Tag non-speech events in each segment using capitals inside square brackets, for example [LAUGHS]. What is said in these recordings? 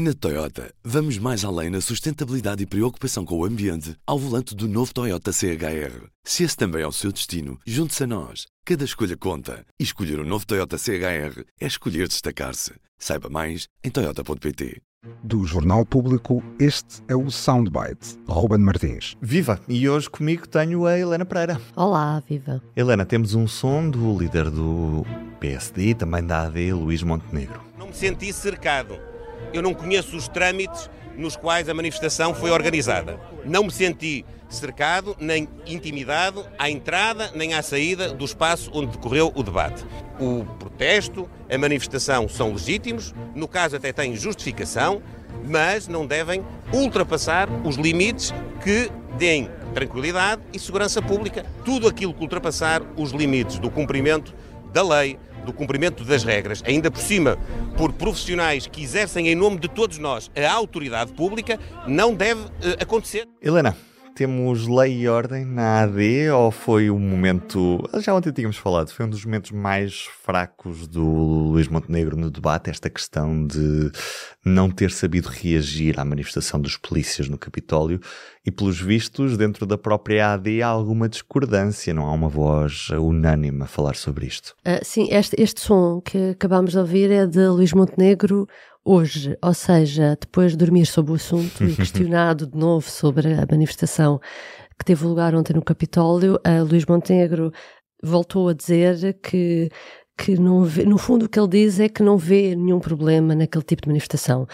Na Toyota, vamos mais além na sustentabilidade e preocupação com o ambiente ao volante do novo Toyota CHR. Se esse também é o seu destino, junte-se a nós. Cada escolha conta. E escolher o um novo Toyota CHR é escolher destacar-se. Saiba mais em Toyota.pt. Do Jornal Público, este é o Soundbite. Ruben Martins. Viva! E hoje comigo tenho a Helena Pereira. Olá, viva. Helena, temos um som do líder do PSD, também da AD, Luís Montenegro. Não me senti cercado eu não conheço os trâmites nos quais a manifestação foi organizada. Não me senti cercado, nem intimidado à entrada nem à saída do espaço onde decorreu o debate. O protesto, a manifestação são legítimos, no caso até têm justificação, mas não devem ultrapassar os limites que deem tranquilidade e segurança pública. Tudo aquilo que ultrapassar os limites do cumprimento da lei, do cumprimento das regras, ainda por cima por profissionais que exercem em nome de todos nós a autoridade pública, não deve uh, acontecer. Helena, temos lei e ordem na AD ou foi o momento. Já ontem tínhamos falado, foi um dos momentos mais fracos do Luís Montenegro no debate, esta questão de não ter sabido reagir à manifestação dos polícias no Capitólio e, pelos vistos, dentro da própria AD há alguma discordância, não há uma voz unânime a falar sobre isto. Uh, sim, este, este som que acabámos de ouvir é de Luís Montenegro hoje, ou seja, depois de dormir sobre o assunto e [LAUGHS] questionado de novo sobre a manifestação que teve lugar ontem no Capitólio, a Luís Montenegro voltou a dizer que que não vê, no fundo o que ele diz é que não vê nenhum problema naquele tipo de manifestação.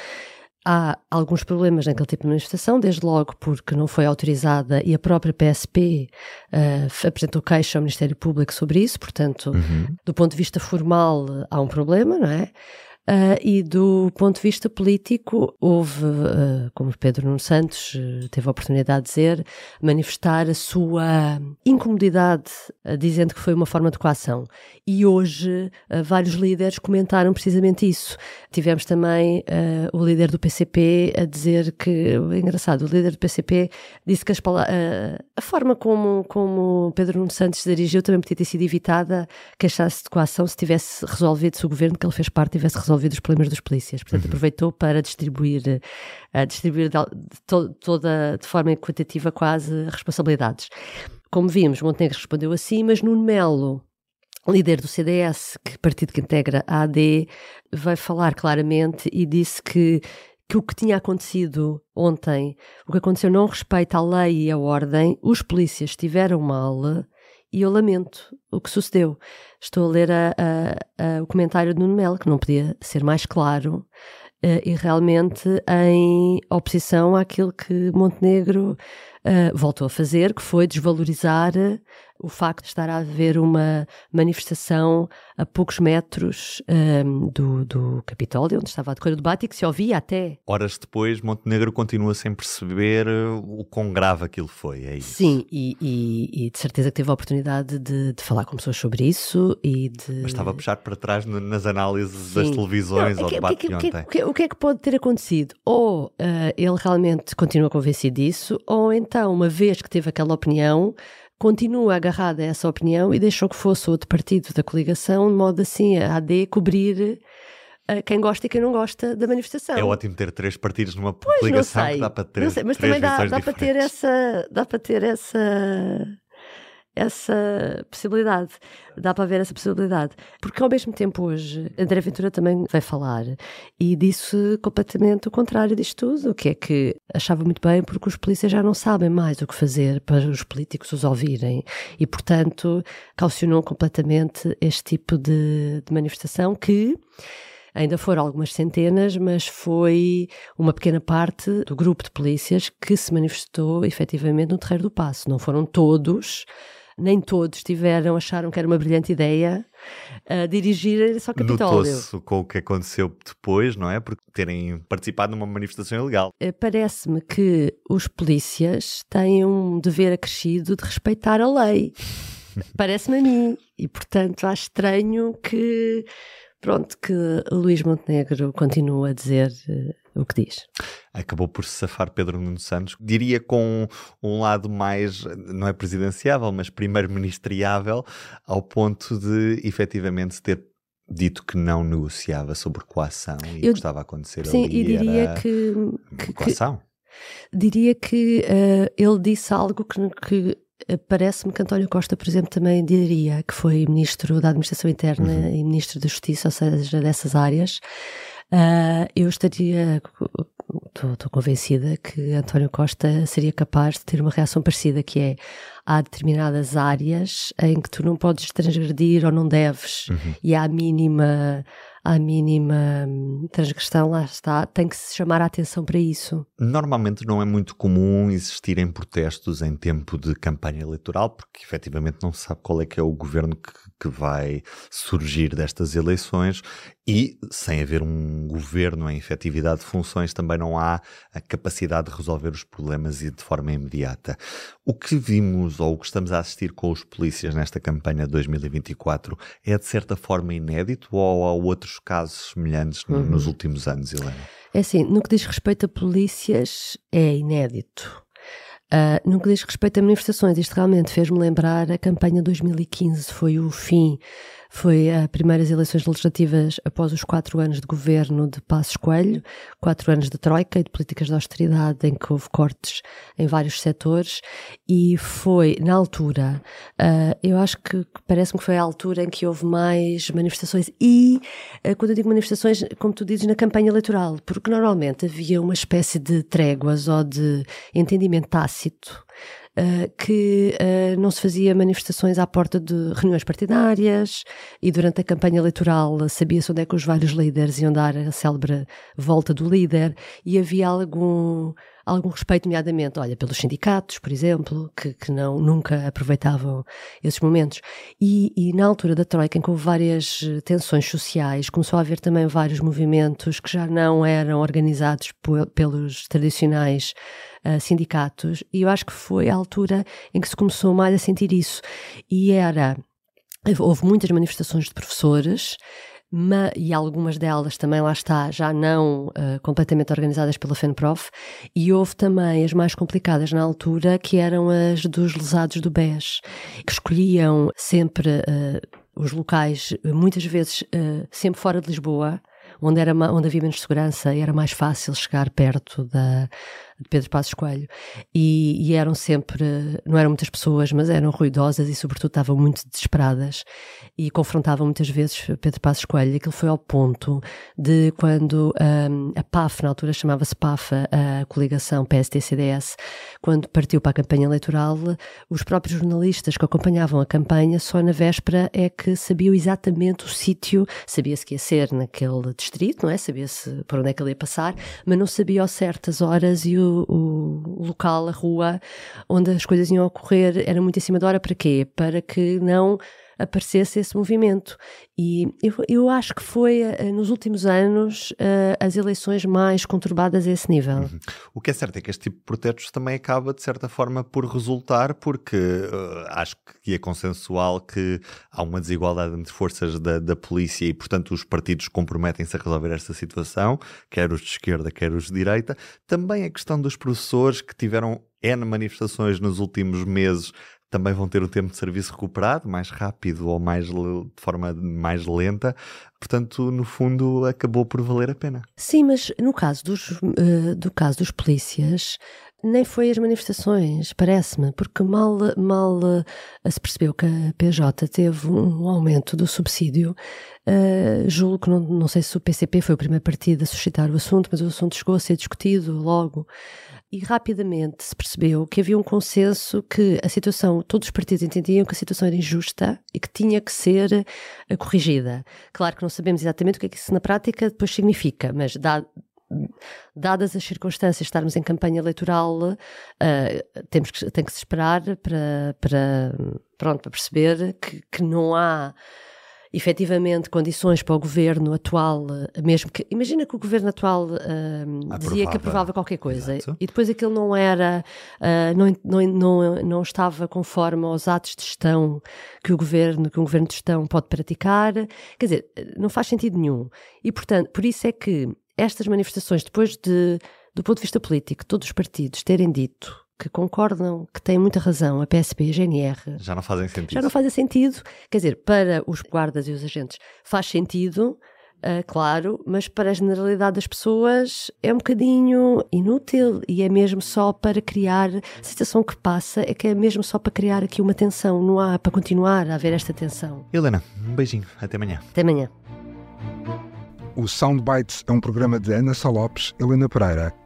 Há alguns problemas naquele tipo de manifestação, desde logo porque não foi autorizada e a própria PSP uh, eh, apresentou queixa ao Ministério Público sobre isso, portanto, uhum. do ponto de vista formal, há um problema, não é? Uh, e do ponto de vista político, houve, uh, como Pedro Nuno Santos uh, teve a oportunidade de dizer, manifestar a sua incomodidade, dizendo que foi uma forma de coação. E hoje vários líderes comentaram precisamente isso. Tivemos também o líder do PCP a dizer que, engraçado, o líder do PCP disse que as, a forma como, como Pedro Nuno Santos se dirigiu também podia ter sido evitada, queixar-se de coação se tivesse resolvido, se o governo que ele fez parte tivesse resolvido resolvido os problemas dos polícias. Portanto, uhum. aproveitou para distribuir, uh, distribuir de, to, toda, de forma equitativa quase responsabilidades. Como vimos, Montenegro respondeu assim, mas Nuno Melo, líder do CDS, que partido que integra a AD, vai falar claramente e disse que que o que tinha acontecido ontem, o que aconteceu não respeita a lei e a ordem, os polícias estiveram mal e eu lamento o que sucedeu. Estou a ler a, a, a, o comentário de Nuno Melo, que não podia ser mais claro, uh, e realmente em oposição àquilo que Montenegro uh, voltou a fazer, que foi desvalorizar o facto de estar a haver uma manifestação a poucos metros um, do, do Capitólio, onde estava a decorrer o debate e que se ouvia até. Horas depois, Montenegro continua sem perceber uh, o quão grave aquilo foi, é isso? Sim, e, e, e de certeza que teve a oportunidade de, de, falar com pessoas sobre isso e de... Mas estava a puxar para trás nas análises Sim. das televisões Não, é que, ao debate que, de ontem. O que, o que é que pode ter acontecido? Ou uh, ele realmente continua convencido disso, ou então, uma vez que teve aquela opinião continua agarrada a essa opinião e deixou que fosse outro partido da coligação, de modo assim a AD cobrir uh, quem gosta e quem não gosta da manifestação. É ótimo ter três partidos numa pois, coligação que dá para ter. Não sei, mas também dá, dá para ter essa. Dá para ter essa essa possibilidade. Dá para ver essa possibilidade. Porque ao mesmo tempo hoje, André Ventura também vai falar e disse completamente o contrário disto tudo, que é que achava muito bem porque os polícias já não sabem mais o que fazer para os políticos os ouvirem e, portanto, calcionou completamente este tipo de, de manifestação que ainda foram algumas centenas, mas foi uma pequena parte do grupo de polícias que se manifestou efetivamente no Terreiro do Passo. Não foram todos, nem todos tiveram, acharam que era uma brilhante ideia uh, dirigir-se ao Capitólio. Notou-se com o que aconteceu depois, não é? Por terem participado numa manifestação ilegal. Uh, Parece-me que os polícias têm um dever acrescido de respeitar a lei. [LAUGHS] Parece-me a mim. E, portanto, acho estranho que Pronto, que Luís Montenegro continua a dizer uh, o que diz. Acabou por se safar Pedro Nuno Santos, diria com um lado mais, não é presidenciável, mas primeiro-ministriável, ao ponto de efetivamente ter dito que não negociava sobre coação e Eu- o que estava a acontecer Sim, ali e diria que, que- que- coação. diria que eh, ele disse algo que, que, eh, parece-me que António Costa, por exemplo, também diria, que foi ministro da Administração Interna Uhum. e ministro da Justiça, ou seja, dessas áreas. Ah, eu estaria, estou convencida que António Costa seria capaz de ter uma reação parecida, que é há determinadas áreas em que tu não podes transgredir ou não deves, Uhum. e à mínima, à mínima hum, transgressão, lá está, tem que se chamar a atenção para isso. Normalmente não é muito comum existirem protestos em tempo de campanha eleitoral, porque efetivamente não se sabe qual é que é o governo que, que vai surgir destas eleições e sem haver um governo em efetividade de funções também não há a capacidade de resolver os problemas e de forma imediata. O que vimos ou o que estamos a assistir com os polícias nesta campanha de 2024 é de certa forma inédito ou há outros casos semelhantes Uhum. nos últimos anos, Helena? É assim, no que diz respeito a polícias, é inédito. Ah, no que diz respeito a manifestações, isto realmente fez-me lembrar a campanha 2015, foi o fim, foi as primeiras eleições legislativas após os quatro anos de governo de Passos Coelho, quatro anos de troika e de políticas de austeridade em que houve cortes em vários setores. E foi, na altura, ah, eu acho que parece-me que foi a altura em que houve mais manifestações. E, ah, quando eu digo manifestações, como tu dizes, na campanha eleitoral, porque normalmente havia uma espécie de tréguas ou de entendimento tácito Uh, que uh, não se fazia manifestações à porta de reuniões partidárias e durante a campanha eleitoral sabia-se onde é que os vários líderes iam dar a célebre volta do líder e havia algum, algum respeito, nomeadamente, olha, pelos sindicatos, por exemplo, que, que não, nunca aproveitavam esses momentos. E, e na altura da Troika, em que houve várias eh, tensões sociais, começou a haver também vários movimentos que já não eram organizados pelos tradicionais uh, sindicatos, e eu acho que foi a altura em que se começou mais a sentir isso. E era. Houve muitas manifestações de professores. Ma- e algumas delas também lá está, já não uh, completamente organizadas pela FENPROF, e houve também as mais complicadas na altura, que eram as dos lesados do BES, que escolhiam sempre uh, os locais, muitas vezes uh, sempre fora de Lisboa, onde, era, onde havia menos segurança e era mais fácil chegar perto da, de Pedro Passos Coelho. E, e eram sempre, não eram muitas pessoas, mas eram ruidosas e, sobretudo, estavam muito desesperadas e confrontavam muitas vezes Pedro Passos Coelho. Aquilo foi ao ponto de quando hum, a PAF, na altura chamava-se PAF, a, a coligação PST-CDS, quando partiu para a campanha eleitoral, os próprios jornalistas que acompanhavam a campanha, só na véspera é que sabiam exatamente o sítio, sabia-se que ia ser naquele distrito, não é? Sabia-se por onde é que ele ia passar, mas não sabia ao certo as horas e o, o local, a rua, onde as coisas iam ocorrer, era muito em cima da hora. Para quê? Para que não aparecesse esse movimento. E eu, eu acho que foi, eh, nos últimos anos, eh, as eleições mais conturbadas a esse nível. O que é certo é que este tipo de protestos também acaba, de certa forma, por resultar, porque uh, acho que é consensual que há uma desigualdade entre forças da, da polícia e, portanto, os partidos comprometem-se a resolver esta situação, quer os de esquerda, quer os de direita. Também a questão dos professores que tiveram N manifestações nos últimos meses também vão ter o tempo de serviço recuperado, mais rápido ou mais de forma mais lenta. Portanto, no fundo, acabou por valer a pena. Sim, mas no caso dos, eh, do caso dos polícias, nem foi as manifestações, parece-me, porque mal, mal eh, se percebeu que a PJ teve um aumento do subsídio. eh, julgo que não, não sei se o PCP foi o primeiro partido a suscitar o assunto, mas o assunto chegou a ser discutido logo. E rapidamente se percebeu que havia um consenso que a situação, todos os partidos entendiam que a situação era injusta e que tinha que ser eh, corrigida. Claro que não sabemos exatamente o que é que isso na prática depois significa, mas dá, dadas as circunstâncias estarmos em campanha eleitoral, eh, temos que, tem que se esperar para, para, pronto, para perceber que, que não há efetivamente condições para o governo atual, eh, mesmo que imagina que o governo atual eh, dizia que Aprovava. qualquer coisa Exato. e depois aquilo não era, eh, não, não, não, não estava conforme aos atos de gestão que o governo, que um governo de gestão pode praticar, quer dizer, não faz sentido nenhum. E portanto, por isso é que estas manifestações, depois de, do ponto de vista político, todos os partidos terem dito que concordam que têm muita razão, a PSP e a GNR, Já não fazem sentido. já não fazem sentido. Quer dizer, para os guardas e os agentes faz sentido, ah, claro, mas para a generalidade das pessoas é um bocadinho inútil e é mesmo só para criar. A sensação que passa é que é mesmo só para criar aqui uma tensão, não há para continuar a haver esta tensão. Helena, um beijinho. Até amanhã. Até amanhã. O Soundbites é um programa de Ana Salopes, Helena Pereira